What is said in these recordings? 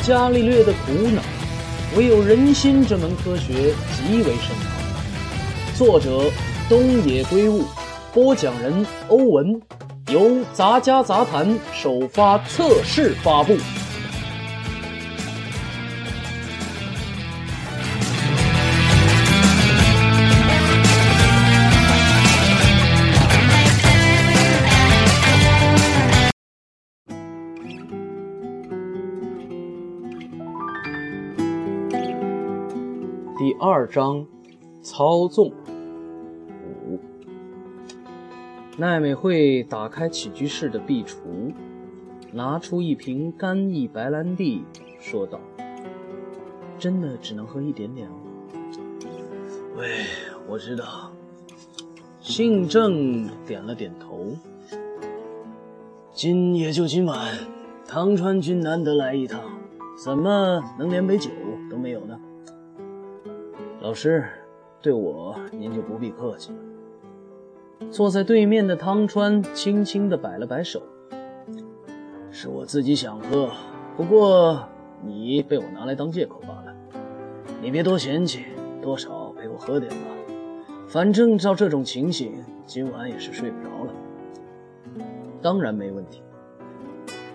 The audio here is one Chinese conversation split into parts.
伽利略的苦恼，唯有人心这门科学极为深奥。作者：东野圭吾，播讲人：欧文，由杂家杂谈首发测试发布。二章，操纵五。奈美惠打开起居室的壁橱，拿出一瓶干邑白兰地，说道：“真的只能喝一点点哦。”“喂，我知道。”姓郑点了点头。今也就今晚，唐川君难得来一趟，怎么能连杯酒都没有呢？老师，对我您就不必客气了。坐在对面的汤川轻轻地摆了摆手：“是我自己想喝，不过你被我拿来当借口罢了。你别多嫌弃，多少陪我喝点吧。反正照这种情形，今晚也是睡不着了。”当然没问题。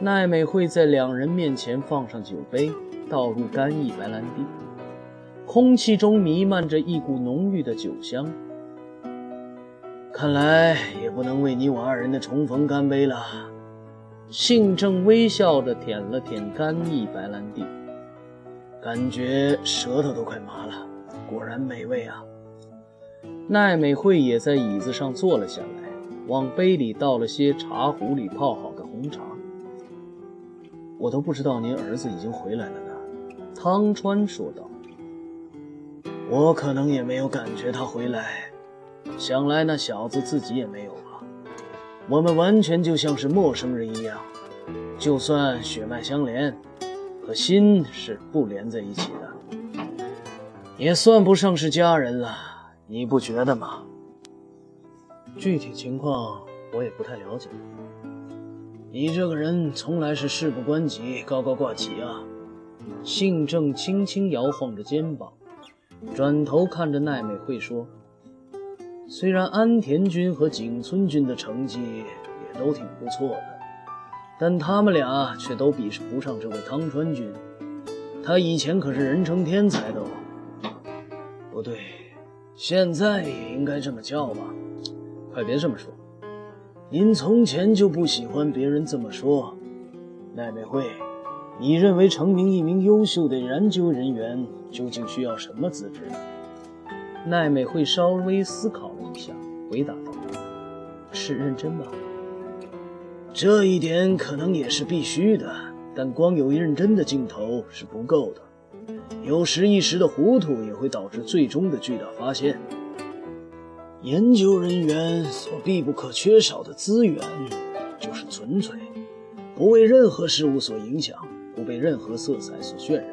奈美惠在两人面前放上酒杯，倒入干邑白兰地。空气中弥漫着一股浓郁的酒香，看来也不能为你我二人的重逢干杯了。信正微笑着舔了舔干邑白兰地，感觉舌头都快麻了，果然美味啊！奈美惠也在椅子上坐了下来，往杯里倒了些茶壶里泡好的红茶。我都不知道您儿子已经回来了呢，汤川说道。我可能也没有感觉他回来，想来那小子自己也没有吧。我们完全就像是陌生人一样，就算血脉相连，可心是不连在一起的，也算不上是家人了。你不觉得吗？具体情况我也不太了解。你这个人从来是事不关己高高挂起啊。信正轻轻摇晃着肩膀。转头看着奈美惠说：“虽然安田君和景村君的成绩也都挺不错的，但他们俩却都比不上这位汤川君。他以前可是人称天才的哦。不对，现在也应该这么叫吧？快别这么说，您从前就不喜欢别人这么说，奈美惠。”你认为成名一名优秀的研究人员究竟需要什么资质？奈美惠稍微思考了一下，回答道：“是认真吧？这一点可能也是必须的，但光有认真的劲头是不够的。有时一时的糊涂也会导致最终的巨大发现。研究人员所必不可缺少的资源，就是纯粹，不为任何事物所影响。”被任何色彩所渲染，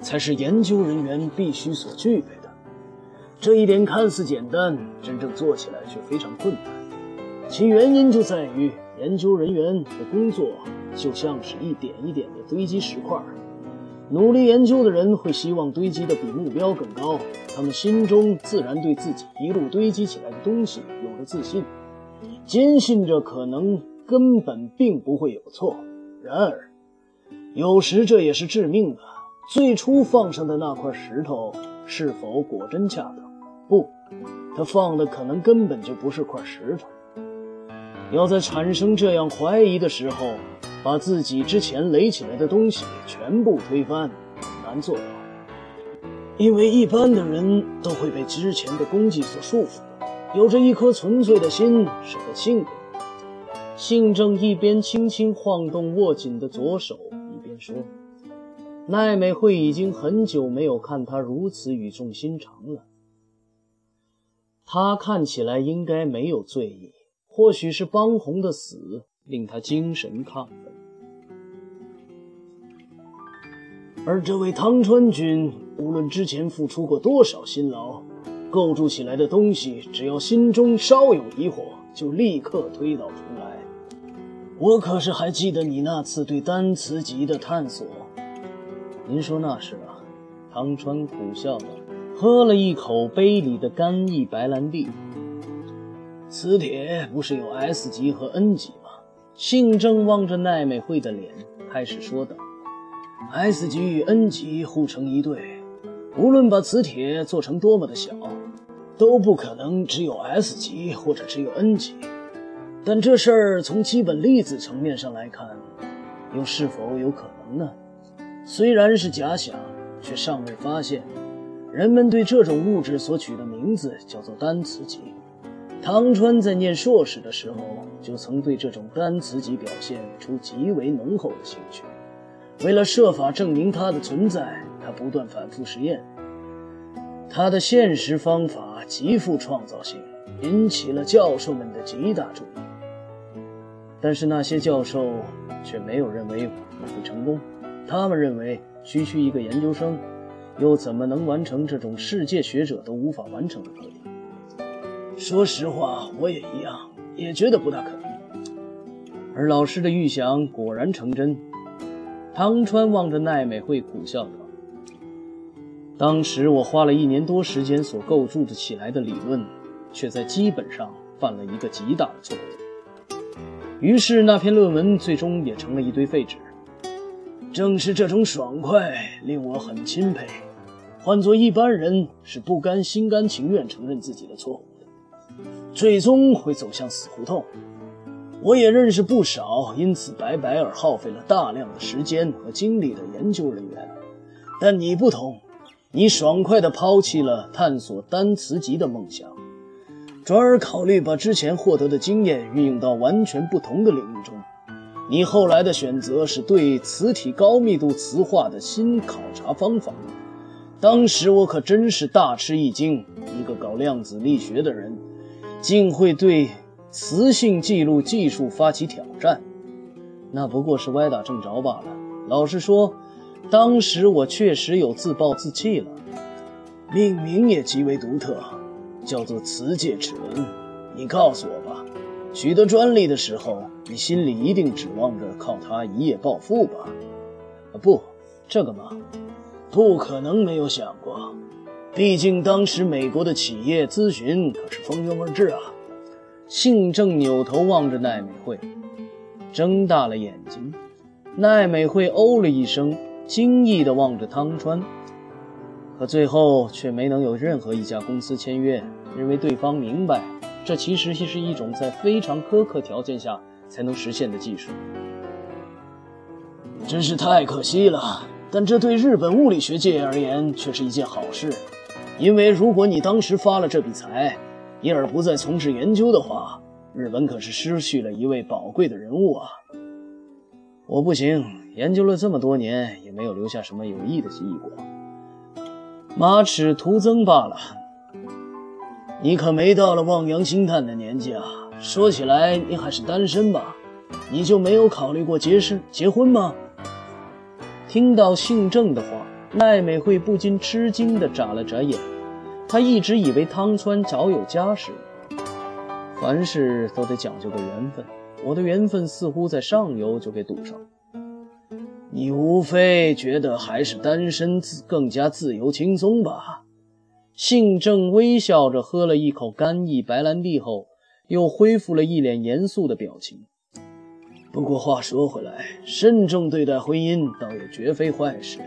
才是研究人员必须所具备的。这一点看似简单，真正做起来却非常困难。其原因就在于，研究人员的工作就像是一点一点的堆积石块。努力研究的人会希望堆积的比目标更高，他们心中自然对自己一路堆积起来的东西有了自信，坚信着可能根本并不会有错。然而，有时这也是致命的。最初放上的那块石头是否果真恰当？不，他放的可能根本就不是块石头。要在产生这样怀疑的时候，把自己之前垒起来的东西全部推翻，难做到。因为一般的人都会被之前的功绩所束缚，有着一颗纯粹的心是个幸运。信正一边轻轻晃动握紧的左手。说：“奈美惠已经很久没有看他如此语重心长了。他看起来应该没有醉意，或许是邦红的死令他精神亢奋。而这位汤川君，无论之前付出过多少辛劳，构筑起来的东西，只要心中稍有疑惑，就立刻推倒重来。”我可是还记得你那次对单词集的探索，您说那是啊。汤川苦笑道，喝了一口杯里的干邑白兰地。磁铁不是有 S 级和 N 级吗？信正望着奈美惠的脸，开始说道：“S 级与 N 级互成一对，无论把磁铁做成多么的小，都不可能只有 S 级或者只有 N 级。但这事儿从基本粒子层面上来看，又是否有可能呢？虽然是假想。”却尚未发现，人们对这种物质所取的名字叫做单磁极。汤川在念硕士的时候，就曾对这种单磁极表现出极为浓厚的兴趣。为了设法证明它的存在，他不断反复实验。他的现实方法极富创造性，引起了教授们的极大注意。但是那些教授却没有认为我会成功，他们认为。区区一个研究生，又怎么能完成这种世界学者都无法完成的课题？说实话，我也一样，也觉得不大可能。而老师的预想果然成真。汤川望着奈美惠苦笑道：“当时我花了一年多时间所构筑的起来的理论，却在基本上犯了一个极大的错误。于是那篇论文最终也成了一堆废纸。”正是这种爽快令我很钦佩。换做一般人是不甘心甘情愿承认自己的错误的，最终会走向死胡同。我也认识不少因此白白而耗费了大量的时间和精力的研究人员，但你不同，你爽快地抛弃了探索单磁极的梦想，转而考虑把之前获得的经验运用到完全不同的领域中。你后来的选择是对磁体高密度磁化的新考察方法，当时我可真是大吃一惊。一个搞量子力学的人，竟会对磁性记录技术发起挑战，那不过是歪打正着罢了。老实说，当时我确实有自暴自弃了。命名也极为独特，叫做磁界齿轮。你告诉我吧。取得专利的时候，你心里一定指望着靠它一夜暴富吧？啊，不，这个嘛，不可能没有想过。毕竟当时美国的企业咨询可是蜂拥而至啊。信正扭头望着奈美惠，睁大了眼睛。奈美惠哦了一声，惊异地望着汤川，可最后却没能有任何一家公司签约，因为对方明白。这其实是一种在非常苛刻条件下才能实现的技术，真是太可惜了。但这对日本物理学界而言却是一件好事，因为如果你当时发了这笔财，因而不再从事研究的话，日本可是失去了一位宝贵的人物啊。我不行，研究了这么多年，也没有留下什么有益的结果，马齿徒增罢了。你可没到了望洋兴叹的年纪啊！说起来，你还是单身吧？你就没有考虑过结婚结婚吗？听到姓郑的话，奈美惠不禁吃惊地眨了眨眼。她一直以为汤川早有家室，凡事都得讲究个缘分。我的缘分似乎在上游就给堵上了。你无非觉得还是单身自更加自由轻松吧？信正微笑着喝了一口干邑白兰地后，又恢复了一脸严肃的表情。不过话说回来，慎重对待婚姻倒也绝非坏事。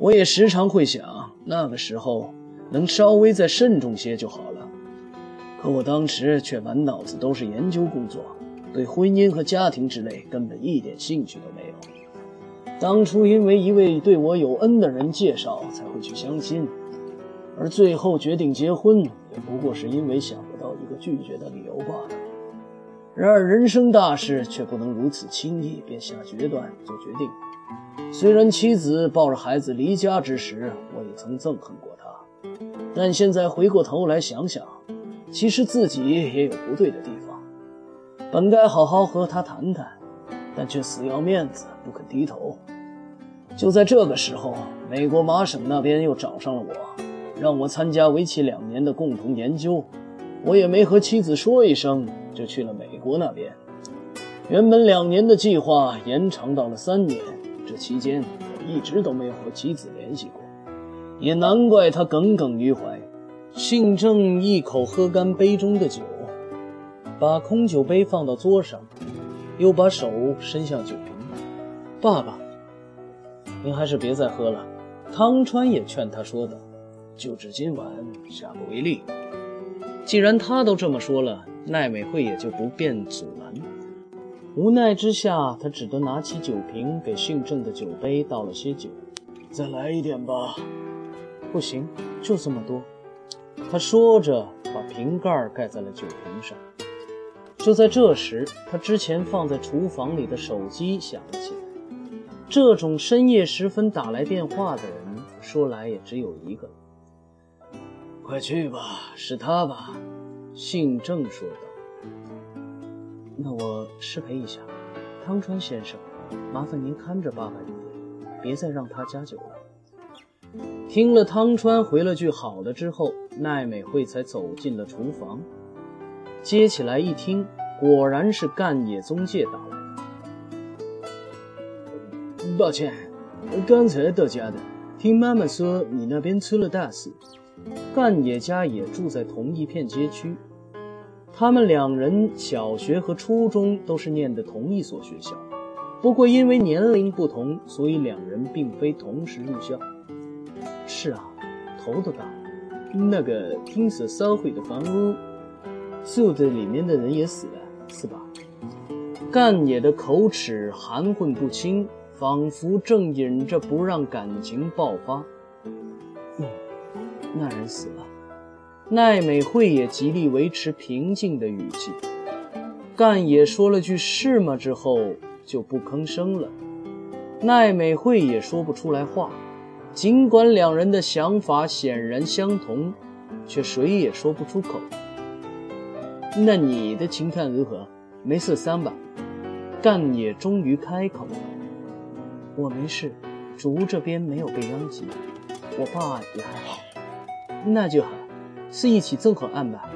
我也时常会想，那个时候能稍微再慎重些就好了。可我当时却满脑子都是研究工作，对婚姻和家庭之类根本一点兴趣都没有。当初因为一位对我有恩的人介绍，才会去相亲。而最后决定结婚，也不过是因为想不到一个拒绝的理由罢了。然而人生大事却不能如此轻易便下决断做决定。虽然妻子抱着孩子离家之时，我也曾憎恨过她，但现在回过头来想想，其实自己也有不对的地方。本该好好和她谈谈，但却死要面子不肯低头。就在这个时候，美国麻省那边又找上了我。让我参加为期两年的共同研究，我也没和妻子说一声，就去了美国那边。原本两年的计划延长到了三年，这期间我一直都没有和妻子联系过，也难怪他耿耿于怀。信正一口喝干杯中的酒，把空酒杯放到桌上，又把手伸向酒瓶。爸爸，您还是别再喝了。汤川也劝他说道：“就只今晚，下不为例。”既然他都这么说了，奈美惠也就不便阻拦。无奈之下，他只得拿起酒瓶，给姓郑的酒杯倒了些酒。再来一点吧。不行，就这么多。他说着，把瓶盖盖在了酒瓶上。就在这时，他之前放在厨房里的手机响了起来。这种深夜时分打来电话的人，说来也只有一个。快去吧，是他吧？姓郑说道。那我失陪一下，汤川先生，麻烦您看着爸爸一点，别再让他加酒了。听了汤川回了句好的之后，奈美惠才走进了厨房，接起来一听，果然是干野宗介打来。抱歉，刚才到家的，听妈妈说你那边出了大事。干野家也住在同一片街区，他们两人小学和初中都是念的同一所学校，不过因为年龄不同，所以两人并非同时入校。是啊，头都大了。那个听说烧毁的房屋，住的里面的人也死了，是吧？干野的口齿含混不清。仿佛正引着不让感情爆发。嗯，那人死了。奈美惠也极力维持平静的语气。干野说了句“是吗”之后就不吭声了。奈美惠也说不出来话。尽管两人的想法显然相同，却谁也说不出口。那你的情况如何？没受伤吧？干野终于开口了。我没事，主屋这边没有被殃及，我爸也还好，那就好，是一起纵火案吧？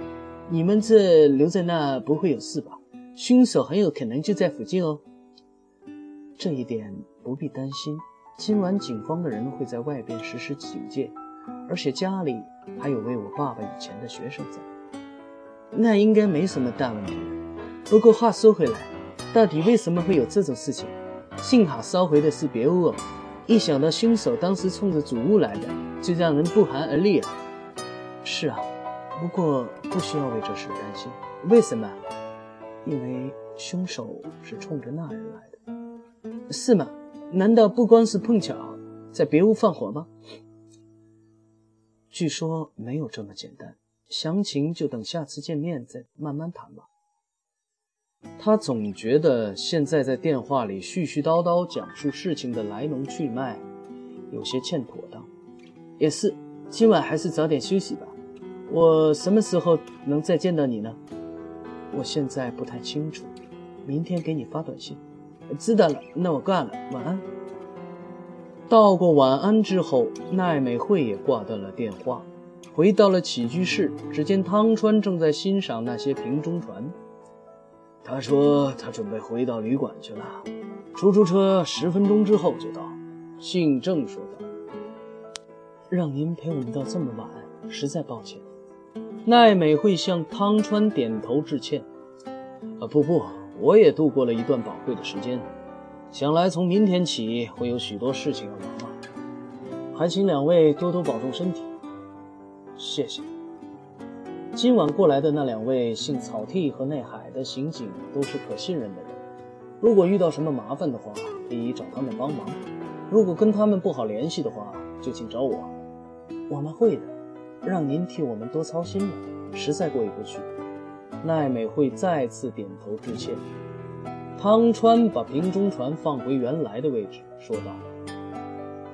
你们这留在那不会有事吧？凶手很有可能就在附近哦。这一点不必担心，今晚警方的人会在外边实施警戒，而且家里还有位我爸爸以前的学生在，那应该没什么大问题。不过话说回来，到底为什么会有这种事情？幸好烧毁的是别屋，一想到凶手当时冲着主屋来的，就让人不寒而栗啊。是啊，不过不需要为这事担心。为什么？因为凶手是冲着那人来的。是吗？难道不光是碰巧在别屋放火吗？据说没有这么简单，详情就等下次见面再慢慢谈吧。他总觉得现在在电话里絮絮叨叨讲述事情的来龙去脉，有些欠妥当。也是，今晚还是早点休息吧。我什么时候能再见到你呢？我现在不太清楚，明天给你发短信。知道了，那我挂了，晚安。道过晚安之后，奈美惠也挂断了电话，回到了起居室。只见汤川正在欣赏那些瓶中船。他说他准备回到旅馆去了，出租车十分钟之后就到。姓郑说道：“让您陪我们到这么晚，实在抱歉。”奈美会向汤川点头致歉。啊，不不，我也度过了一段宝贵的时间。想来从明天起会有许多事情要忙了，还请两位多多保重身体。谢谢。今晚过来的那两位姓草剃和内海的刑警都是可信任的人，如果遇到什么麻烦的话，可以找他们帮忙；如果跟他们不好联系的话，就请找我。我们会的，让您替我们多操心了，实在过意不去。奈美惠再次点头致歉。汤川把瓶中船放回原来的位置，说道：“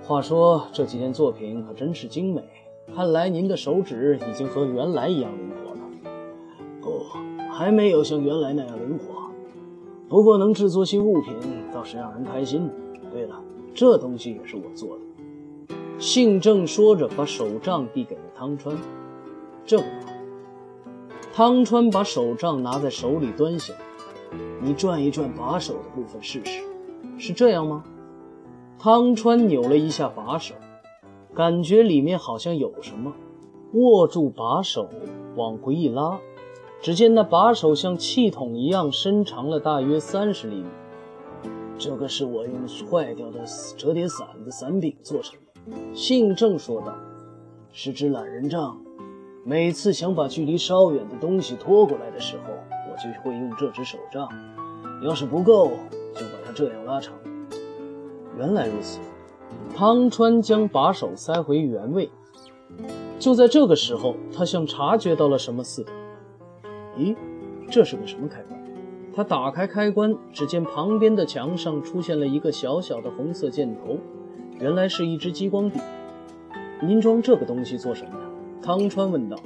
话说这几件作品可真是精美。”看来您的手指已经和原来一样灵。还没有像原来那样灵活。不过能制作新物品倒是让人开心。对了，这东西也是我做的。信正说着，把手杖递给了汤川。这个吧。汤川把手杖拿在手里端详。你转一转把手的部分试试。是这样吗？汤川扭了一下把手，感觉里面好像有什么，握住把手往回一拉，只见那把手像气筒一样伸长了大约三十厘米。这个是我用坏掉的折叠伞的伞柄做成的，信正说道：“是只懒人杖。每次想把距离稍远的东西拖过来的时候，我就会用这只手杖。要是不够，就把它这样拉长。”原来如此，汤川将把手塞回原位。就在这个时候，他像察觉到了什么似的。咦，这是个什么开关？他打开开关，只见旁边的墙上出现了一个小小的红色箭头，原来是一支激光笔。您装这个东西做什么的？汤川问道。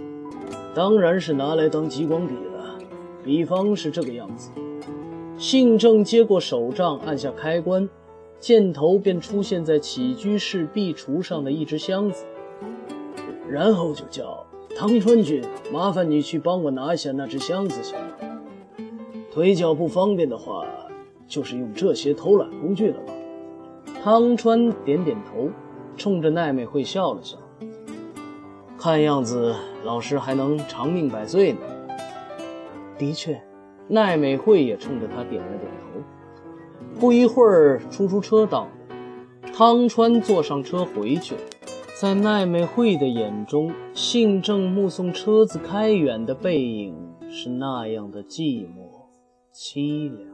当然是拿来当激光笔了。比方是这个样子。信正接过手杖，按下开关。箭头便出现在起居室壁橱上的一只箱子，然后就叫汤川君，麻烦你去帮我拿一下那只箱子，行吗？腿脚不方便的话，就是用这些偷懒工具了吧？汤川点点头，冲着奈美惠笑了笑。看样子老师还能长命百岁呢。的确，奈美惠也冲着他点了点头。不一会儿，出租车到了，汤川坐上车回去了。在奈美惠的眼中，信正目送车子开远的背影是那样的寂寞凄凉。